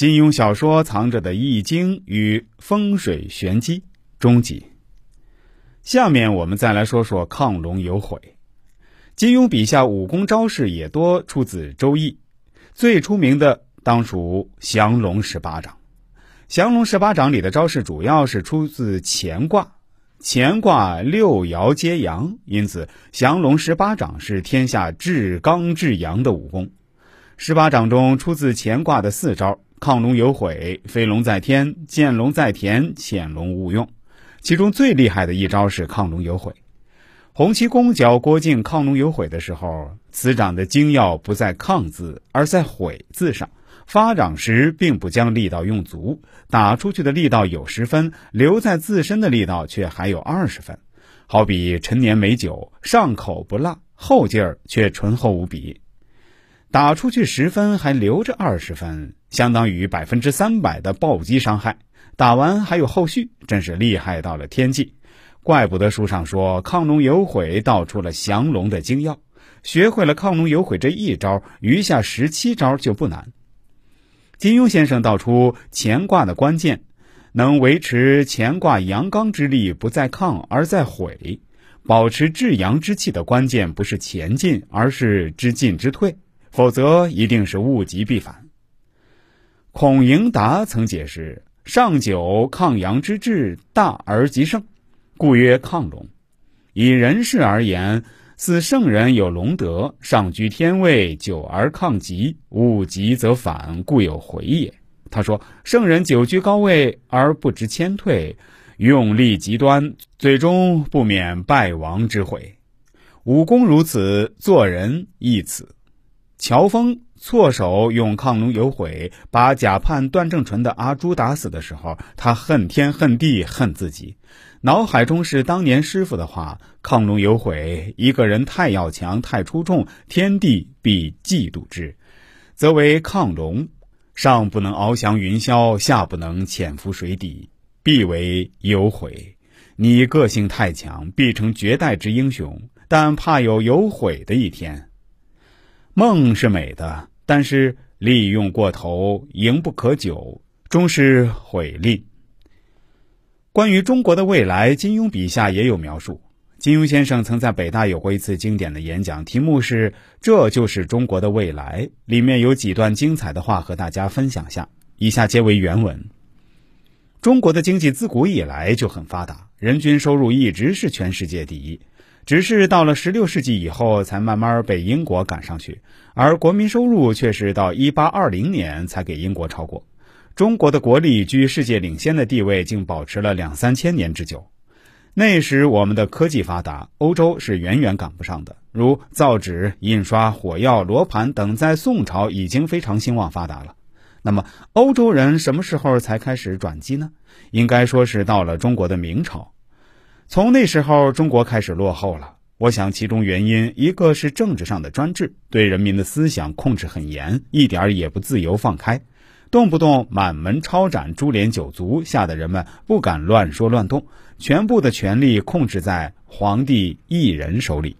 金庸小说藏着的易经与风水玄机终极。下面我们再来说说亢龙有悔。金庸笔下武功招式也多出自《周易》，最出名的当属降龙十八掌。降龙十八掌里的招式主要是出自乾卦，乾卦六爻皆阳，因此降龙十八掌是天下至刚至阳的武功。十八掌中出自乾卦的四招：亢龙有悔、飞龙在天、见龙在田、潜龙勿用。其中最厉害的一招是亢龙有悔。洪七公教郭靖亢龙有悔的时候，此掌的精要不在“亢”字，而在“悔”字上。发掌时并不将力道用足，打出去的力道有十分，留在自身的力道却还有二十分。好比陈年美酒，上口不辣，后劲儿却醇厚无比。打出去十分，还留着二十分，相当于百分之三百的暴击伤害。打完还有后续，真是厉害到了天际。怪不得书上说亢龙有悔道出了降龙的精要。学会了亢龙有悔这一招，余下十七招就不难。金庸先生道出乾卦的关键，能维持乾卦阳刚之力不在亢而在悔，保持至阳之气的关键不是前进，而是知进知退，否则一定是物极必反。孔颖达曾解释。上九抗阳之志大而极盛，故曰亢龙。以人事而言，似圣人有龙德，上居天位，久而抗极，物极则反，故有回也。他说，圣人久居高位而不知谦退，用力极端，最终不免败亡之悔。武功如此，做人亦此。乔峰。错手用亢龙有悔把假判段正淳的阿朱打死的时候，他恨天恨地恨自己，脑海中是当年师傅的话：“亢龙有悔，一个人太要强太出众，天地必嫉妒之，则为亢龙，上不能翱翔云霄，下不能潜伏水底，必为有悔。你个性太强，必成绝代之英雄，但怕有有悔的一天。梦是美的。”但是利用过头，盈不可久，终是毁利。关于中国的未来，金庸笔下也有描述。金庸先生曾在北大有过一次经典的演讲，题目是“这就是中国的未来”。里面有几段精彩的话和大家分享下，以下皆为原文。中国的经济自古以来就很发达，人均收入一直是全世界第一。只是到了十六世纪以后，才慢慢被英国赶上去，而国民收入却是到一八二零年才给英国超过。中国的国力居世界领先的地位，竟保持了两三千年之久。那时我们的科技发达，欧洲是远远赶不上的。如造纸、印刷、火药、罗盘等，在宋朝已经非常兴旺发达了。那么，欧洲人什么时候才开始转机呢？应该说是到了中国的明朝。从那时候，中国开始落后了。我想，其中原因一个是政治上的专制，对人民的思想控制很严，一点也不自由放开，动不动满门抄斩、株连九族，吓得人们不敢乱说乱动，全部的权力控制在皇帝一人手里。